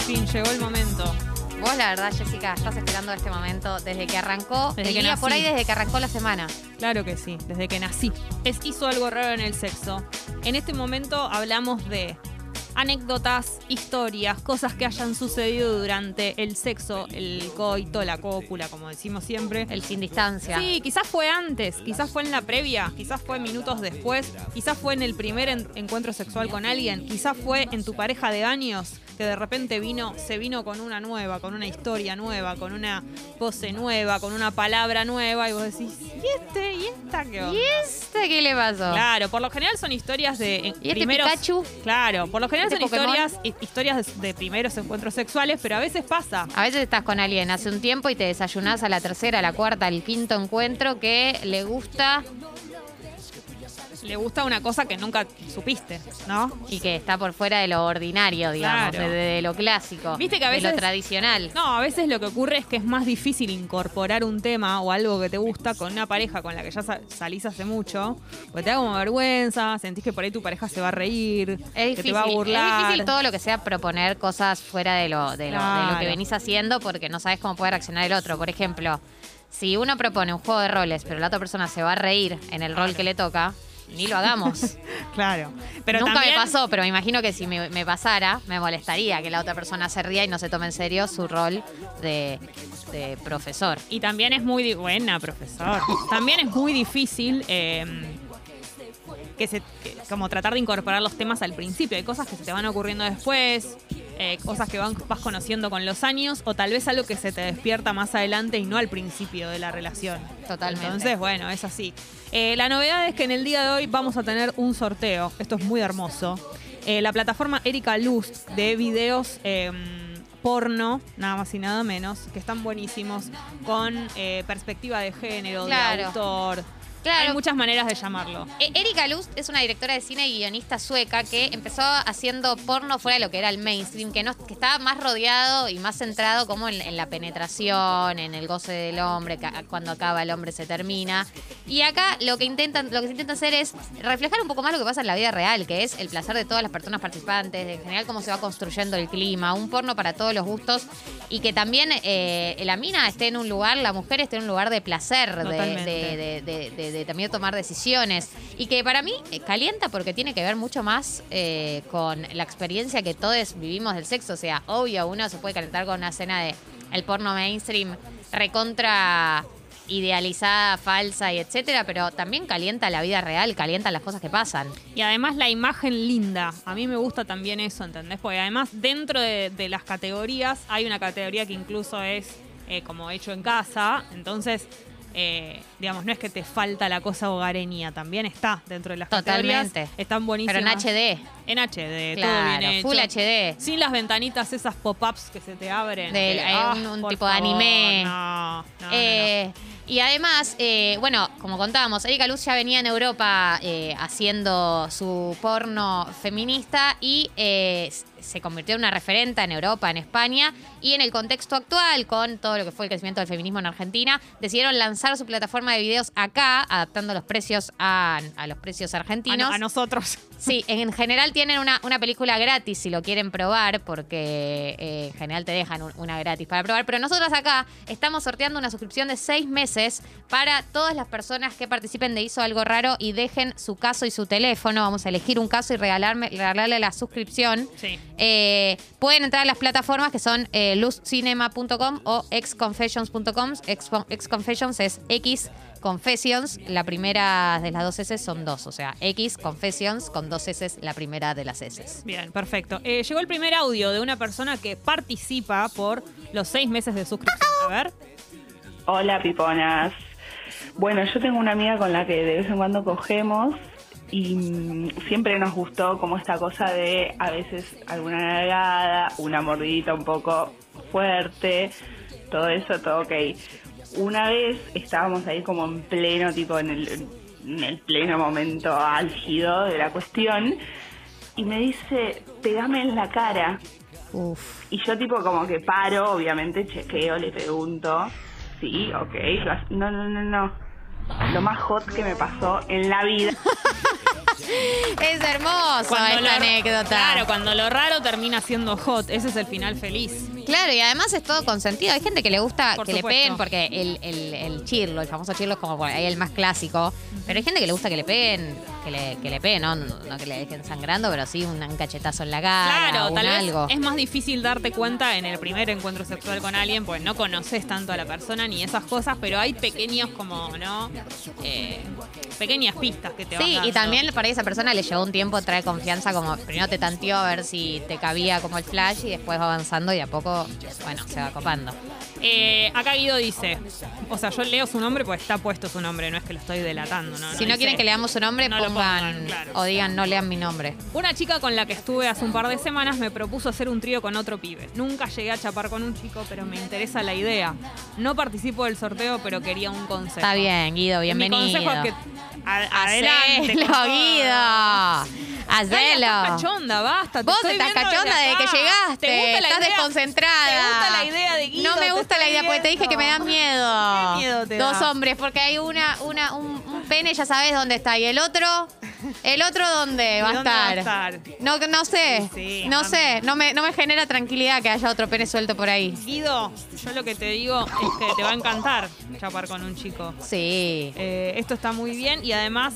fin, llegó el momento. Vos, la verdad, Jessica, estás esperando este momento desde que arrancó, Desde que nací. por ahí desde que arrancó la semana. Claro que sí, desde que nací. Es hizo algo raro en el sexo. En este momento hablamos de anécdotas, historias, cosas que hayan sucedido durante el sexo, el coito, la cópula, como decimos siempre. El sin distancia. Sí, quizás fue antes, quizás fue en la previa, quizás fue minutos después, quizás fue en el primer en- encuentro sexual con alguien, quizás fue en tu pareja de años que de repente vino, se vino con una nueva, con una historia nueva, con una pose nueva, con una palabra nueva y vos decís, ¿y este? ¿Y esta qué onda? ¿Y este qué le pasó? Claro, por lo general son historias de en- ¿Y este primeros. Pikachu? Claro, por lo general ¿Este son Pokémon? historias, hi- historias de, de primeros encuentros sexuales, pero a veces pasa. A veces estás con alguien hace un tiempo y te desayunás a la tercera, a la cuarta, al quinto encuentro que le gusta Le gusta una cosa que nunca supiste, ¿no? y que está por fuera de lo ordinario, digamos, Claro. de, de lo clásico, Viste que a de veces- lo tradicional. No, a veces lo que ocurre es que es más difícil incorporar un tema o algo que te gusta con una pareja con la que ya sa- salís hace mucho, porque te da como vergüenza, sentís que por ahí tu pareja se va a reír, Es que difícil, te va a burlar. es difícil todo lo que sea proponer cosas fuera de lo, de, lo, de lo que venís haciendo porque no sabes cómo puede reaccionar el otro. Por ejemplo, si uno propone un juego de roles, pero la otra persona se va a reír en el rol que le toca, ni lo hagamos. Claro. Pero Nunca también- me pasó, pero me imagino que si me, me pasara, me molestaría que la otra persona se ría y no se tome en serio su rol de, de profesor. Y también es muy buena, profesor. También es muy difícil eh, que se que- como tratar de incorporar los temas al principio. Hay cosas que se te van ocurriendo después, eh, cosas que van, vas conociendo con los años, o tal vez algo que se te despierta más adelante y no al principio de la relación. Totalmente. Entonces, bueno, es así. Eh, la novedad es que en el día de hoy vamos a tener un sorteo. Esto es muy hermoso. Eh, la plataforma Erika Luz de videos eh, porno, nada más y nada menos, que están buenísimos, con eh, perspectiva de género, de autor. Claro. Hay muchas maneras de llamarlo. E- Erika Luz es una directora de cine y guionista sueca que empezó haciendo porno fuera de lo que era el mainstream, que, no, que estaba más rodeado y más centrado como en, en la penetración, en el goce del hombre, que cuando acaba el hombre se termina. Y acá lo que intentan, lo que se intenta hacer es reflejar un poco más lo que pasa en la vida real, que es el placer de todas las personas participantes, en general cómo se va construyendo el clima, un porno para todos los gustos y que también eh, la mina esté en un lugar, la mujer esté en un lugar de placer, de- de- de, de- de- también tomar decisiones. Y que para mí eh, calienta porque tiene que ver mucho más eh, con la experiencia que todos vivimos del sexo. O sea, obvio, uno se puede calentar con una escena de el porno mainstream recontra idealizada, falsa y etcétera, pero también calienta la vida real, calienta las cosas que pasan. Y además la imagen linda. A mí me gusta también eso, ¿entendés? Porque además dentro de, de las categorías hay una categoría que incluso es eh, como hecho en casa. Entonces, eh, digamos, no es que te falta la cosa hogareña, también está dentro de las Totalmente. categorías. Están buenísimas. Pero en HD, En HD, todo claro, bien hecho. Full HD. Sin las ventanitas esas pop-ups que se te abren. Del- que, eh, ah, un- tipo de anime. No, no, no, no. Y además, eh, bueno, como contábamos, Erika Luz ya venía en Europa eh, haciendo su porno feminista y eh, se convirtió en una referente en Europa, en España. Y en el contexto actual, con todo lo que fue el crecimiento del feminismo en Argentina, decidieron lanzar su plataforma de videos acá, adaptando los precios a, a los precios A, argentinos. no- a nosotros. Sí, en general tienen una, una película gratis si lo quieren probar, porque en general te dejan un- una gratis para probar. Pero nosotros acá estamos sorteando una suscripción de seis meses para todas las personas que participen de Hizo Algo Raro y dejen su caso y su teléfono. Vamos a elegir un caso y regalarme, regalarle la suscripción. Sí. Eh, pueden entrar a las plataformas que son eh, luzcinema.com o exconfessions.com. Ex- Exconfessions es X Confessions. La primera de las dos S son dos, o sea, X Confessions con dos S, la primera de las S. Bien, perfecto. Eh, llegó el primer audio de una persona que participa por los seis meses de suscripción. A ver. Hola, piponas. Bueno, yo tengo una amiga con la que de vez en cuando cogemos y mm, siempre nos gustó como esta cosa de a veces alguna nalgada, una mordidita un poco fuerte, todo eso, todo ok. Una vez estábamos ahí como en pleno, tipo en el, en el pleno momento álgido de la cuestión y me dice, pegame en la cara. Uf. Y yo tipo como que paro, obviamente chequeo, le pregunto, sí, ok, lo no, no, no, no, lo más hot que me pasó en la vida. Es hermoso esta lo- anécdota. Claro, cuando lo raro termina siendo hot. Ese es el final feliz. Claro, y además es todo consentido. Hay gente que le gusta Por que le peguen porque el, el, el chirlo, el famoso chirlo es como el más clásico. Pero hay gente que le gusta que le peguen, que le, que le peguen, ¿no? No que le dejen sangrando, pero sí un, un cachetazo en la cara. Claro, un tal vez es más difícil darte cuenta en el primer encuentro sexual con alguien, pues no conoces tanto a la persona ni esas cosas, pero hay pequeños como, ¿no? Eh, pequeñas pistas que te van Sí, y también para esa persona le llevó un tiempo traer confianza, como primero te tanteó a ver si te cabía como el flash y después va avanzando y a poco, bueno, se va copando. Eh, acá Guido dice, o sea, yo leo su nombre porque está puesto su nombre, no es que lo estoy delatando, ¿no? si no quieren que leamos su nombre, No lo pongan, pongan, claro. o digan no lean mi nombre. Una chica con la que estuve hace un par de semanas me propuso hacer un trío con otro pibe. Nunca llegué a chapar con un chico, pero me interesa la idea. No participo del sorteo, pero quería un consejo. Está bien, Guido, bienvenido. Mi consejo es que adelante. Hacelo, todo. Ay, Hacelo. estás cachonda, basta. Vos estás cachonda desde desde que llegaste. ¿Te gusta la estás idea? desconcentrada. ¿Te gusta la idea de Guido? No me gusta la idea porque te dije que me da miedo. ¿Qué miedo te Dos da? hombres, porque hay una, una, un, un pene, ya sabes dónde está. Y el otro, el otro dónde va a ¿Y dónde va a estar. No, no sé. Sí, sí, no mami. sé. No me, no me genera tranquilidad que haya otro pene suelto por ahí. Guido, yo lo que te digo es que te va a encantar chapar con un chico. Sí. Eh, esto está muy bien y además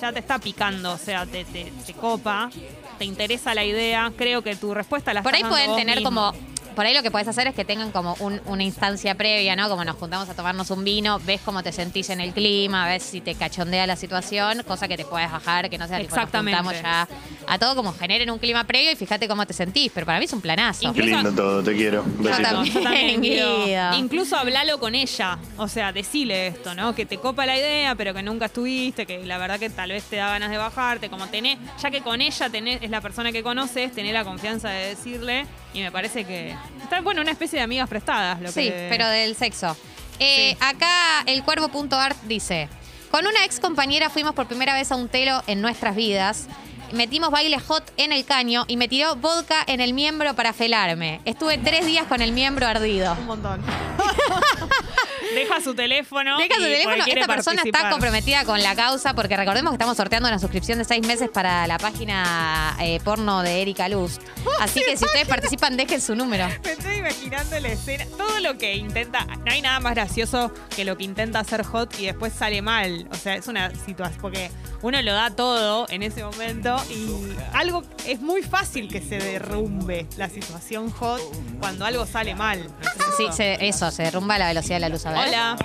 ya te está picando, o sea, te, te- te copa, te interesa la idea. Creo que tu respuesta la Por ahí dando pueden vos tener mismo. como. Por ahí lo que puedes hacer es que tengan como un- una instancia previa, ¿no? Como nos juntamos a tomarnos un vino, ves cómo te sentís en el clima, ves si te cachondea la situación, cosa que te puedes bajar, que no sea tipo nos Exactamente. juntamos ya a todo, como generen un clima previo y fíjate cómo te sentís. Pero para mí es un planazo. Qué lindo todo, te quiero. Un Yo besito. también. Yo también, Guido. Guido. Incluso hablalo con ella. O sea, decile esto, ¿no? Que te copa la idea, pero que nunca estuviste, que la verdad que tal vez te da ganas de bajarte, como tenés, ya que con ella tenés, es la persona que conoces, tenés la confianza de decirle. Y me parece que está, bueno, una especie de amigas prestadas. Lo Sí, que- pero del sexo. Eh, Sí. Acá el cuervo.art dice, con una ex compañera fuimos por primera vez a un telo en nuestras vidas. Metimos baile hot en el caño y me tiró vodka en el miembro para felarme. Estuve tres días con el miembro ardido. Un montón. Deja su teléfono. Deja su teléfono. Esta persona está comprometida con la causa porque recordemos que estamos sorteando una suscripción de seis meses para la página eh, porno de Erika Luz. Así que si ustedes participan, dejen su número. Me estoy imaginando la escena. Todo lo que intenta. No hay nada más gracioso que lo que intenta hacer hot y después sale mal. O sea, es una situación. Porque uno lo da todo en ese momento y algo. Es muy fácil que se derrumbe la situación hot cuando algo sale mal. ¿no es Sí, se- eso, se derrumba la velocidad de la luz. A ver. Hola.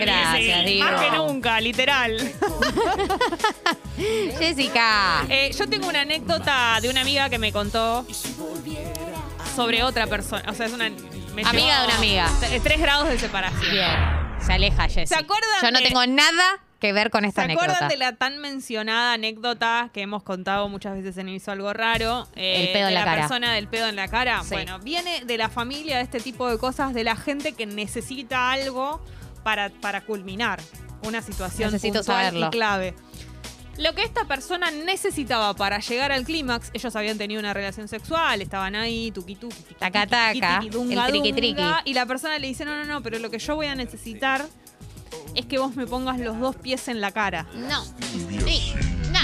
Gracias, Sí, digo. Más que nunca, literal. Jessica. Eh, yo tengo una anécdota de una amiga que me contó sobre otra persona. O sea, es una. Amiga de una amiga. Tres grados de separación. Bien. Se aleja, Jessica. ¿Se acuerdan Yo no de- tengo nada que ver con esta ¿Se acuerdan anécdota. de la tan mencionada anécdota que hemos contado muchas veces en Hizo Algo Raro? eh, El pedo en la cara. persona del pedo en la cara. Sí. Bueno, viene de la familia de este tipo de cosas, de la gente que necesita algo para, para culminar una situación Necesito puntual saberlo. y clave. Lo que esta persona necesitaba para llegar al clímax, ellos habían tenido una relación sexual, estaban ahí, tuqui tuqui, tiqui, Taca, taca, el triqui, triqui. Y la persona le dice, no, no, no, pero lo que yo voy a necesitar es que vos me pongas los dos pies en la cara. No. Sí. No.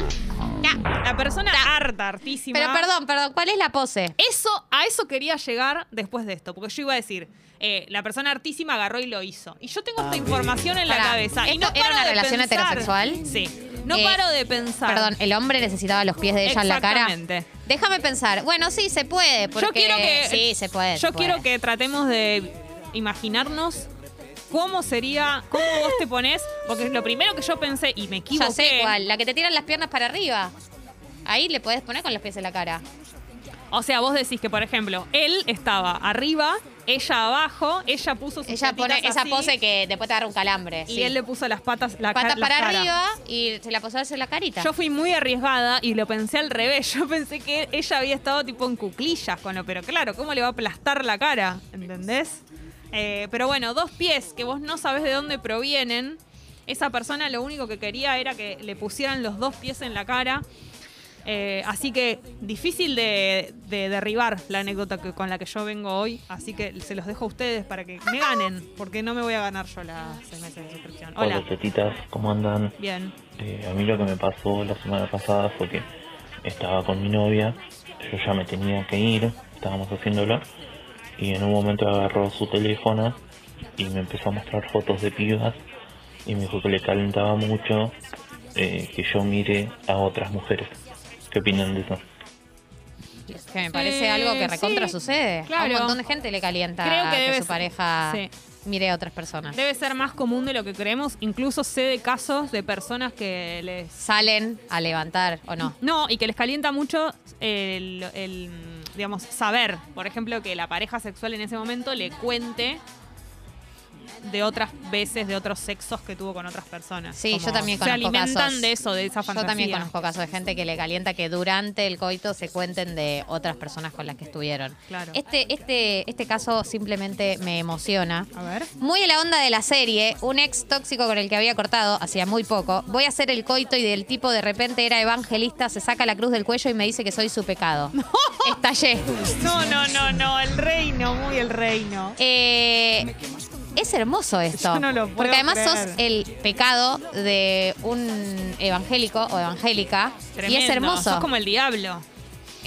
No. La persona harta, hartísima. Pero perdón, perdón, ¿cuál es la pose? Eso, a eso quería llegar después de esto, porque yo iba a decir, eh, la persona hartísima agarró y lo hizo. Y yo tengo esta información en la Pará, cabeza. Y ¿esto no era una de relación pensar- heterosexual? Sí. No Eh, paro de pensar. Perdón, el hombre necesitaba los pies de ella en la cara. Exactamente. Déjame pensar. Bueno, sí, se puede. Porque... Yo quiero que. Sí, se puede. Yo se puede. quiero que tratemos de imaginarnos cómo sería, cómo vos te pones, porque lo primero que yo pensé, y me equivoqué. Ya sé cuál. La que te tiran las piernas para arriba. Ahí le podés poner con los pies en la cara. O sea, vos decís que, por ejemplo, él estaba arriba, ella abajo, ella puso sus Ella pone esa así, pose que después te agarra un calambre. Y sí. él le puso las patas, la Patas para cara. arriba y se la posó en la carita. Yo fui muy arriesgada y lo pensé al revés. Yo pensé que ella había estado tipo en cuclillas con lo, pero claro, ¿cómo le va a aplastar la cara? ¿Entendés? Eh, pero bueno, dos pies que vos no sabés de dónde provienen. Esa persona lo único que quería era que le pusieran los dos pies en la cara. Eh, así que difícil de, de derribar la anécdota que- con la que yo vengo hoy. Así que se los dejo a ustedes para que me ganen, porque no me voy a ganar yo las seis meses de suscripción. Hola. Hola, tetitas, ¿cómo andan? Bien. Eh, a mí lo que me pasó la semana pasada fue que estaba con mi novia, yo ya me tenía que ir, estábamos haciéndolo, y en un momento agarró su teléfono y me empezó a mostrar fotos de pibas y me dijo que le calentaba mucho eh, que yo mire a otras mujeres. ¿Qué opinan de eso? Que me parece Eh, algo que recontra sí, sucede. A claro. un montón de gente le calienta Creo que su ser- pareja sí. mire a otras personas. Debe ser más común de lo que creemos. Incluso sé de casos de personas que les Salen a levantar o no. No, y que les calienta mucho el, el, digamos, saber, por ejemplo, que la pareja sexual en ese momento le cuente de otras veces, de otros sexos que tuvo con otras personas. Sí, Como yo también Se conozco alimentan casos. de eso, de esa Yo fantasía. también conozco casos de gente que le calienta que durante el coito se cuenten de otras personas con las que estuvieron. Claro. Este, este, este caso simplemente me emociona. A ver. Muy en la onda de la serie, un ex tóxico con el que había cortado hacía muy poco. Voy a hacer el coito y del tipo de repente era evangelista, se saca la cruz del cuello y me dice que soy su pecado. Estallé. No, no, no, no, el reino, muy el reino. Eh, es hermoso esto. Yo no lo puedo porque además creer. sos el pecado de un evangélico o evangélica. Y es hermoso. Sos como el diablo.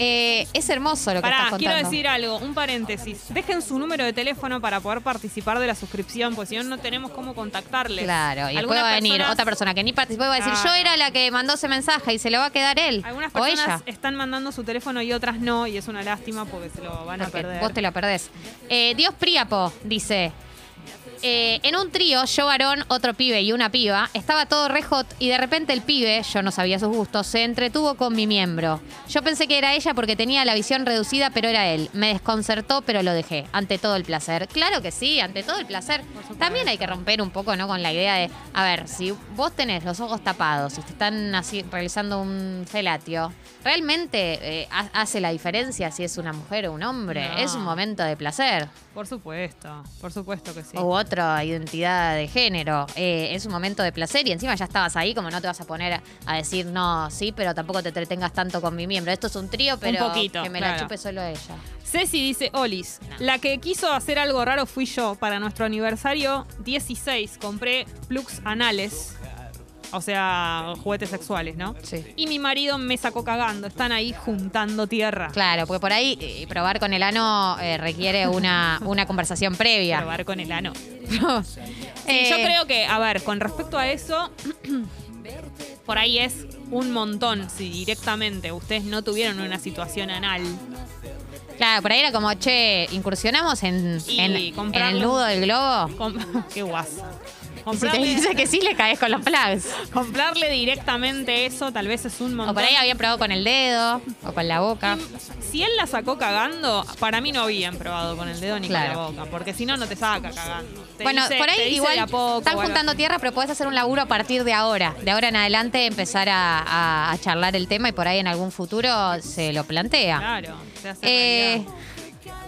Eh, es hermoso lo que Pará, estás contando. quiero decir algo, un paréntesis. Dejen su número de teléfono para poder participar de la suscripción, porque si no, no tenemos cómo contactarles. Claro, y después va a venir personas- otra persona que ni participó y va a decir, Claro. yo era la que mandó ese mensaje y se lo va a quedar él. Algunas o personas ella. están mandando su teléfono y otras no, y es una lástima porque se lo van a perder. vos te lo perdés. Eh, Dios Príapo dice. Eh, en un trío, yo varón, otro pibe y una piba, estaba todo re hot y de repente el pibe, yo no sabía sus gustos, se entretuvo con mi miembro. Yo pensé que era ella porque tenía la visión reducida, pero era él. Me desconcertó, pero lo dejé. Ante todo el placer. Claro que sí, ante todo el placer. También hay que romper un poco, ¿no? Con la idea de, a ver, si vos tenés los ojos tapados y te están así realizando un felatio, ¿realmente eh, ha- hace la diferencia si es una mujer o un hombre? No. Es un momento de placer. Por supuesto, por supuesto que sí. U otra identidad de género. Eh, es un momento de placer y encima ya estabas ahí, como no te vas a poner a, decir, no, sí, pero tampoco te entretengas tanto con mi miembro. Esto es un trío, pero poquito, que me la chupe solo ella. Ceci dice, Olis, la que quiso hacer algo raro fui yo. Para nuestro aniversario 16 compré plugs anales. O sea, juguetes sexuales, ¿no? Sí. Y mi marido me sacó cagando. Están ahí juntando tierra. Claro, porque por ahí eh, probar con el ano eh, requiere una, una conversación previa. Probar con el ano. Sí, Eh, yo creo que, a ver, con respecto a eso, por ahí es un montón. Si directamente ustedes no tuvieron una situación anal, Claro, por ahí era como, che, incursionamos en, en, el nudo del globo. qué guasa. Y si te Comprarle, dice que sí, le caes con los plugs. comprarle directamente eso tal vez es un montón. O por ahí habían probado con el dedo o con la boca. Si él la sacó cagando, para mí no habían probado con el dedo ni Claro. con la boca, porque si no, no te saca cagando. Te Bueno, dice- por ahí igual poco, están juntando tierra, pero podés hacer un laburo a partir de ahora. De ahora en adelante empezar a, a- a charlar el tema y por ahí en algún futuro se lo plantea. Claro, se hace Eh,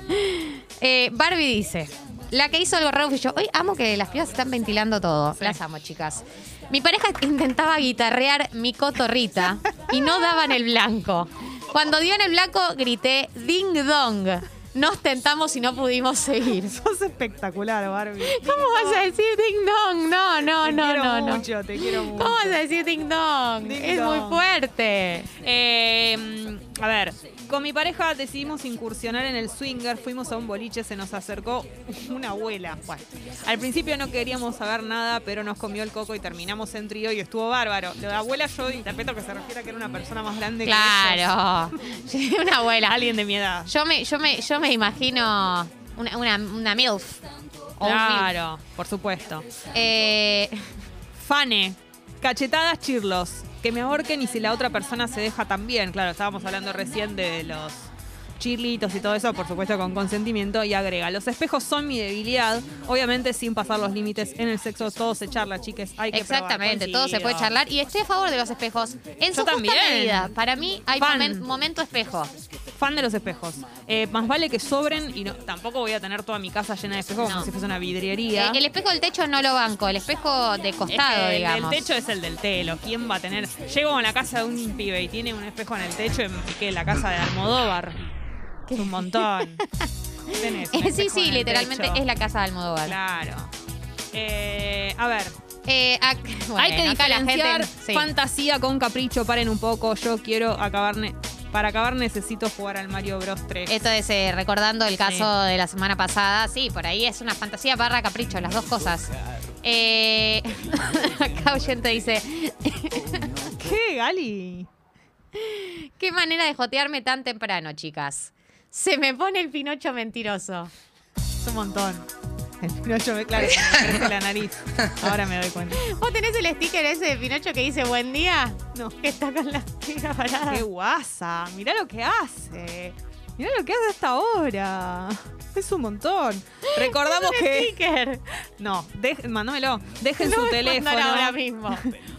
eh, Barbie dice, la que hizo algo raro fui yo. Hoy amo que las pibas están ventilando todo. Las amo, chicas. Mi pareja intentaba guitarrear mi cotorrita y no daban el blanco. Cuando dio en el blanco, grité ding dong. Nos tentamos y no pudimos seguir. Sos espectacular, Barbie. ¿Cómo vas a decir ding dong? No, no, Te no, quiero no, no. mucho, te quiero mucho. ¿Cómo vas a decir ding dong? Ding es dong. muy fuerte. Eh, a ver, con mi pareja decidimos incursionar en el swinger, fuimos a un boliche, se nos acercó una abuela. Bueno, al principio no queríamos saber nada, pero nos comió el coco y terminamos en trío y estuvo bárbaro. Lo de abuela yo interpreto que se refiere a que era una persona más grande que Claro. Una abuela. Alguien de mi edad. Yo me, yo me, yo me imagino una, una, una MILF. O un MILF. Claro, por supuesto. Eh, Fane, cachetadas chirlos. Que me ahorquen y si la otra persona se deja también. Claro, estábamos hablando recién de los chirlitos y todo eso, por supuesto con consentimiento. Y agrega, los espejos son mi debilidad. Obviamente sin pasar los límites en el sexo. Todo se charla, chiques. Hay que exactamente, probar. todo se puede charlar. Y estoy a favor de los espejos. En Yo su justa también. medida. Para mí hay momen- momento espejo. Fan de los espejos. Eh, más vale que sobren y no, tampoco voy a tener toda mi casa llena de espejos como No. si fuese una vidriería. Eh, el espejo del techo no lo banco, el espejo de Es costado, que digamos. El techo es el del telo. ¿Quién va a tener? Llego a la casa de un pibe y tiene un espejo en el techo en que la casa de Almodóvar. Es un montón. Tenés sí, sí, literalmente techo. es la casa de Almodóvar. Claro. Eh, a ver, Eh, ac- bueno, hay que diferenciar gente- sí. fantasía con capricho. Paren un poco. Yo quiero acabar. ne- para acabar necesito jugar al Mario Bros 3. Esto es eh, recordando el caso Sí. de la semana pasada. Sí, por ahí es una fantasía barra capricho, las dos cosas. Eh, acá oyente dice, ¿Qué, Gali? qué manera de jotearme tan temprano, chicas. Se me pone el pinocho mentiroso. Es un montón. El Pinocho me claro, me crece la nariz. Ahora me doy cuenta. ¿Vos tenés el sticker ese de Pinocho que dice buen día? No. Que está con la tira parada. ¡Qué guasa! Mirá lo que hace. Mirá lo que hace hasta ahora. Es un montón. Recordamos que. sticker. No, dej- mándamelo. Dejen su teléfono ahora mismo.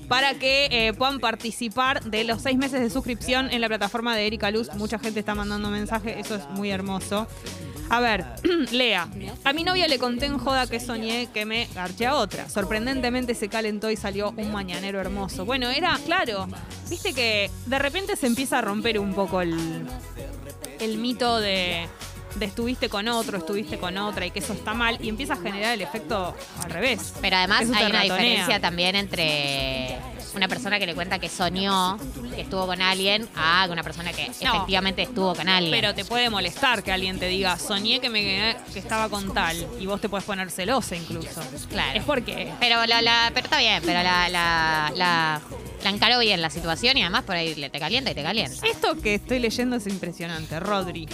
para que eh, puedan participar de los seis meses de suscripción en la plataforma de Erika Luz. Mucha gente está mandando mensajes, eso es muy hermoso. A ver, Lea. A mi novia le conté en joda que soñé que me garché a otra. Sorprendentemente se calentó y salió un mañanero hermoso. Bueno, era, claro, viste que de repente se empieza a romper un poco el, el mito de, de estuviste con otro, estuviste con otra y que eso está mal y empieza a generar el efecto al revés. Pero además Eso te hay una ratonea. diferencia también entre una persona que le cuenta que soñó que estuvo con alguien a una persona que No. efectivamente estuvo con alguien. Pero te puede molestar que alguien te diga, soñé que me que estaba con tal, y vos te puedes poner celosa incluso. Claro. Es porque Pero, la, la- pero está bien, pero la, la, la, la encaró bien la situación y además por ahí te calienta y te calienta. esto que estoy leyendo es impresionante, Rodri.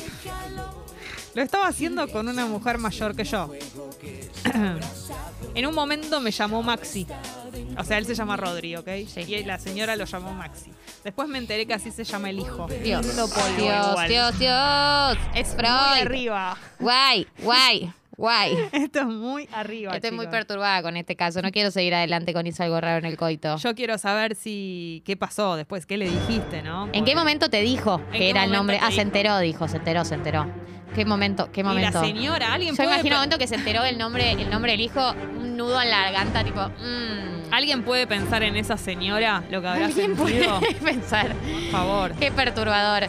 Lo estaba haciendo con una mujer mayor que yo. en un momento me llamó Maxi. O sea, él se llama Rodri, ¿ok? Sí. Y la señora lo llamó Maxi. Después me enteré que así se llama el hijo. Dios, Dios. Dios, Dios. Es muy arriba. Guay, guay, guay. Esto es muy arriba. Estoy muy perturbada con este caso. No quiero seguir adelante con hizo algo raro en el coito. Yo quiero saber si qué pasó después, qué le dijiste, ¿no? ¿En qué momento te dijo ¿En que era el nombre? Ah, se enteró, dijo, se enteró, se enteró. ¿Qué momento? ¿Qué Y la momento? señora, alguien Yo puede imagino un momento que se enteró el nombre, el nombre del hijo, un nudo en la garganta, tipo, mmm. alguien puede pensar en esa señora lo que habrá ¿Alguien sentido. puede pensar? Por favor. Qué perturbador.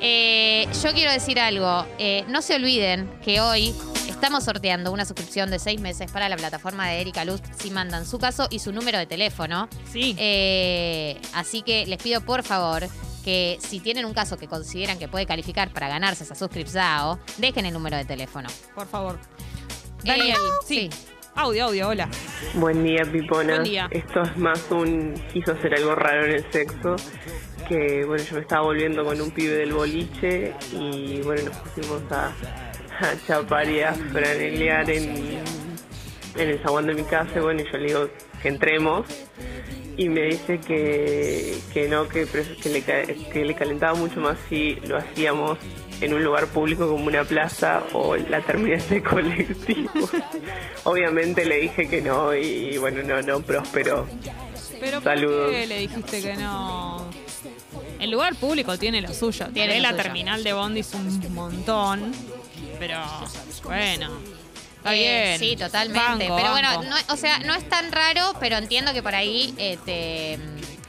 Eh, yo quiero decir algo. Eh, no se olviden que hoy estamos sorteando una suscripción de seis meses para la plataforma de Erika Luz si mandan su caso y su número de teléfono. Sí. Eh, así que les pido por favor que si tienen un caso que consideran que puede calificar para ganarse esa suscripción, dejen el número de teléfono. por favor. Eh, Daniel, sí. sí. Audio, audio, hola. Buen día, Pipona. Buen día. Esto es más un quiso hacer algo raro en el sexo. Que bueno, yo me estaba volviendo con un pibe del boliche y bueno, nos pusimos a, a chapar y a franelear en, en el zaguán de mi casa. Y bueno, y yo le digo que entremos y me dice que, que no, que, que, le, que le calentaba mucho más si lo hacíamos en un lugar público como una plaza o la terminal de colectivo. Obviamente le dije que no y bueno, no, no prosperó. Pero Saludos. ¿por qué le dijiste que no? El lugar público tiene lo suyo. Tiene Tiene lo la suyo. terminal de Bondi es un montón. Pero bueno. Está Eh, bien. Sí, totalmente. Banco, pero bueno, no, o sea, no es tan raro, pero entiendo que por ahí eh, te,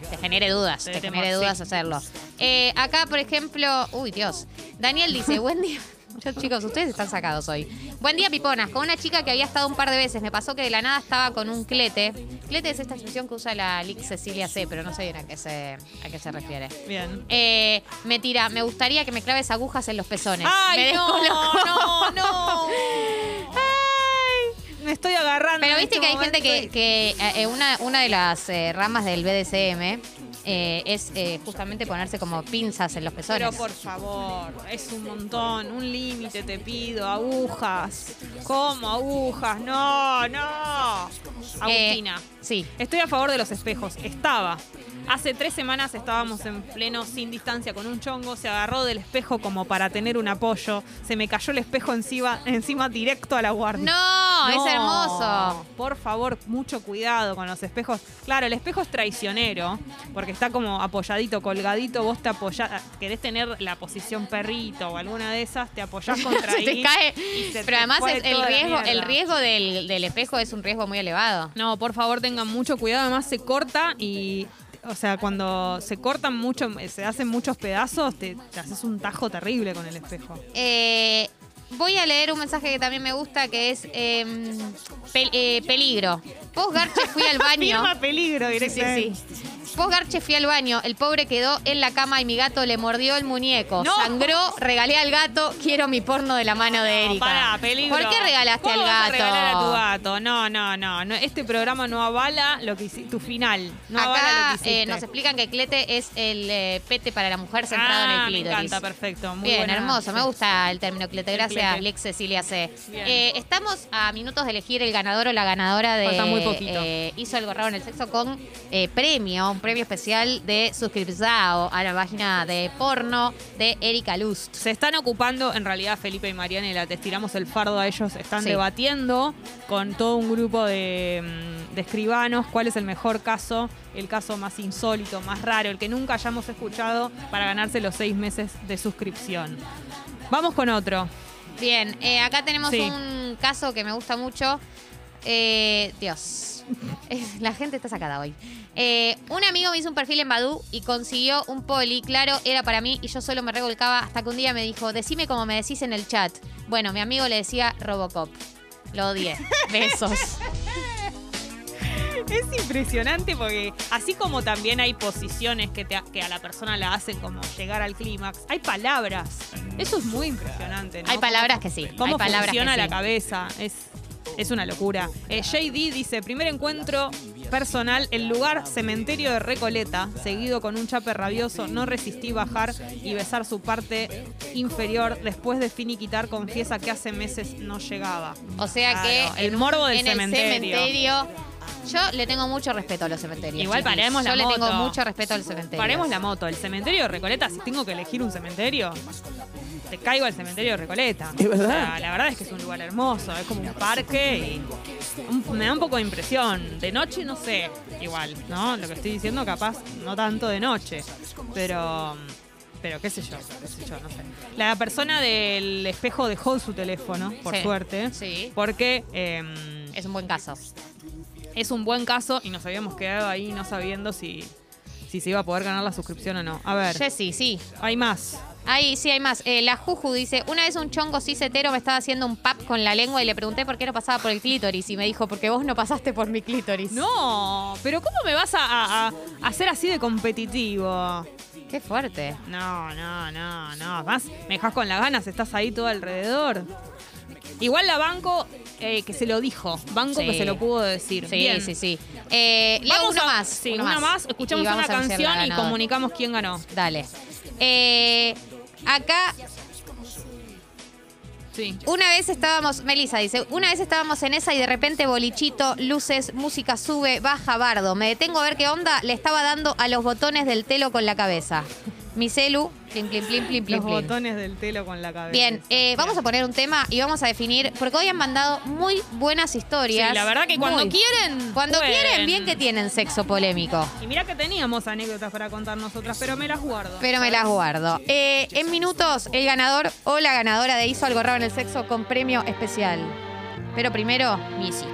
te genere dudas. Te Te, genere dudas hacerlo. Eh, acá, por ejemplo, uy, Dios. Daniel dice, buen día. Yo, chicos, ustedes están sacados hoy. Buen día, piponas. Con una chica que había estado un par de veces. Me pasó que de la nada estaba con un clete. Clete es esta expresión que usa la Lic Cecilia C, pero no sé bien a qué se, a qué se refiere. Bien. Eh, me tira, me gustaría que me claves agujas en los pezones. me ¡Ay, no! descolocó. ¡No, no! Me estoy agarrando. Pero viste este que hay gente que, eh, una, una de las eh, ramas del BDSM eh, es eh, justamente ponerse como pinzas en los pezones. Pero por favor, es un montón, un límite te pido, agujas. ¿Cómo agujas? No, no. Eh, Agustina, sí. estoy a favor de los espejos. Estaba. Hace tres semanas estábamos en pleno sin distancia con un chongo, se agarró del espejo como para tener un apoyo, se me cayó el espejo encima, encima directo a la guardia. No, es hermoso. Por favor, mucho cuidado con los espejos. Claro, el espejo es traicionero, porque está como apoyadito, colgadito, vos te apoyás, querés tener la posición perrito o alguna de esas, te apoyás contra se ahí. te cae. y se Pero te además es- el riesgo, el riesgo del, del espejo es un riesgo muy elevado. No, por favor tengan mucho cuidado, además se corta y, o sea, cuando se cortan mucho, se hacen muchos pedazos, te, te haces un tajo terrible con el espejo. Eh, voy a leer un mensaje que también me gusta que es pel- eh, peligro. Post Garche fui al baño. Firma peligro Sí, sí, directamente. sí. Post Garche fui al baño, el pobre quedó en la cama y mi gato le mordió el muñeco. No. Sangró, regalé al gato, quiero mi porno de la mano de Erika. Pará, peligro. ¿Por qué regalaste ¿Cómo al vas a gato? regalar a tu gato? No, no, no, no. Este programa no avala lo que hici- tu final. No avala Acá lo que hiciste. eh, nos explican que clete es el eh, pete para la mujer centrado ah, en el me clítoris. encanta, perfecto. Muy Bien, buena. hermoso. Me gusta el término clete. Gracias, clete. Lex Cecilia C. Eh, estamos a minutos de elegir el ganador o la ganadora de Falta muy poquito. eh, Hizo algo raro en el sexo con eh, premio, premio especial de suscripzao a la página de porno de Erika Lust. Se están ocupando, en realidad Felipe y Marianela, te estiramos el fardo a ellos, están Sí. debatiendo con todo un grupo de, mm, de escribanos cuál es el mejor caso, el caso más insólito, más raro, el que nunca hayamos escuchado para ganarse los seis meses de suscripción. Vamos con otro. Bien, eh, acá tenemos Sí. un caso que me gusta mucho. Eh, Dios, Es- la gente está sacada hoy. Eh, un amigo me hizo un perfil en Badu y consiguió un poli. Claro, era para mí y yo solo me revolcaba hasta que un día me dijo, decime como me decís en el chat. Bueno, mi amigo le decía Robocop. Lo odié. Besos. Es impresionante porque así como también hay posiciones que, te- que a la persona la hacen como llegar al clímax, hay palabras. Eso es muy impresionante. ¿no? Hay palabras que sí. ¿Cómo hay palabras funciona que la sí. cabeza? Es, es una locura. Eh, JD dice, primer encuentro personal, el lugar cementerio de Recoleta, seguido con un chape rabioso, no resistí bajar y besar su parte inferior. Después de finiquitar, confiesa que hace meses no llegaba. O sea Claro, que el morbo del en cementerio. el cementerio. Yo le tengo mucho respeto a los cementerios. Igual chiquis. paremos la Yo le tengo moto. mucho respeto al cementerio. Paremos la moto. El cementerio de Recoleta, si tengo que elegir un cementerio, te caigo al cementerio de Recoleta. Es verdad. O sea, la verdad es que es un lugar hermoso, es como un parque y un- me da un poco de impresión. De noche no sé, igual, ¿no? Lo que estoy diciendo capaz no tanto de noche, pero pero qué sé yo, qué sé yo, no sé. La persona del espejo dejó su teléfono, por Sí, suerte, sí. porque em, Es un buen caso. Es un buen caso y nos habíamos quedado ahí no sabiendo si, si se iba a poder ganar la suscripción o no. A ver, Jessy, sí. hay más. Ahí sí hay más. Eh, la Juju dice, una vez un chongo cisetero me estaba haciendo un pap con la lengua y le pregunté por qué no pasaba por el clítoris y me dijo, porque vos no pasaste por mi clítoris. No, pero ¿cómo me vas a, a- a- a ser así de competitivo? Qué fuerte. No, no, no, no. Además, me dejas con las ganas, estás ahí todo alrededor. Igual la banco eh, que se lo dijo, banco Sí. que se lo pudo decir. Sí, Bien. sí, sí. Eh, leo Vamos uno a- más. Sí, uno una más. Escuchamos Y vamos una a anunciar la canción y ganadora. comunicamos quién ganó. Dale. Eh, acá Sí. Una vez estábamos, Melissa dice, una vez estábamos en esa y de repente bolichito, luces, música sube, baja bardo. Me detengo a ver qué onda, le estaba dando a los botones del telo con la cabeza. Mi celu, plim, plim, plim, plim, Los plim. botones del telo con la cabeza. Bien, eh, vamos a poner un tema y vamos a definir, porque hoy han mandado muy buenas historias. Sí, la verdad que cuando Muy. quieren. Cuando pueden. quieren, bien que tienen sexo polémico. Y mira que teníamos anécdotas para contar nosotras, pero me las guardo. Pero me las guardo. Eh, en minutos, el ganador o la ganadora de Hizo algo raro en el sexo con premio especial. Pero primero, music.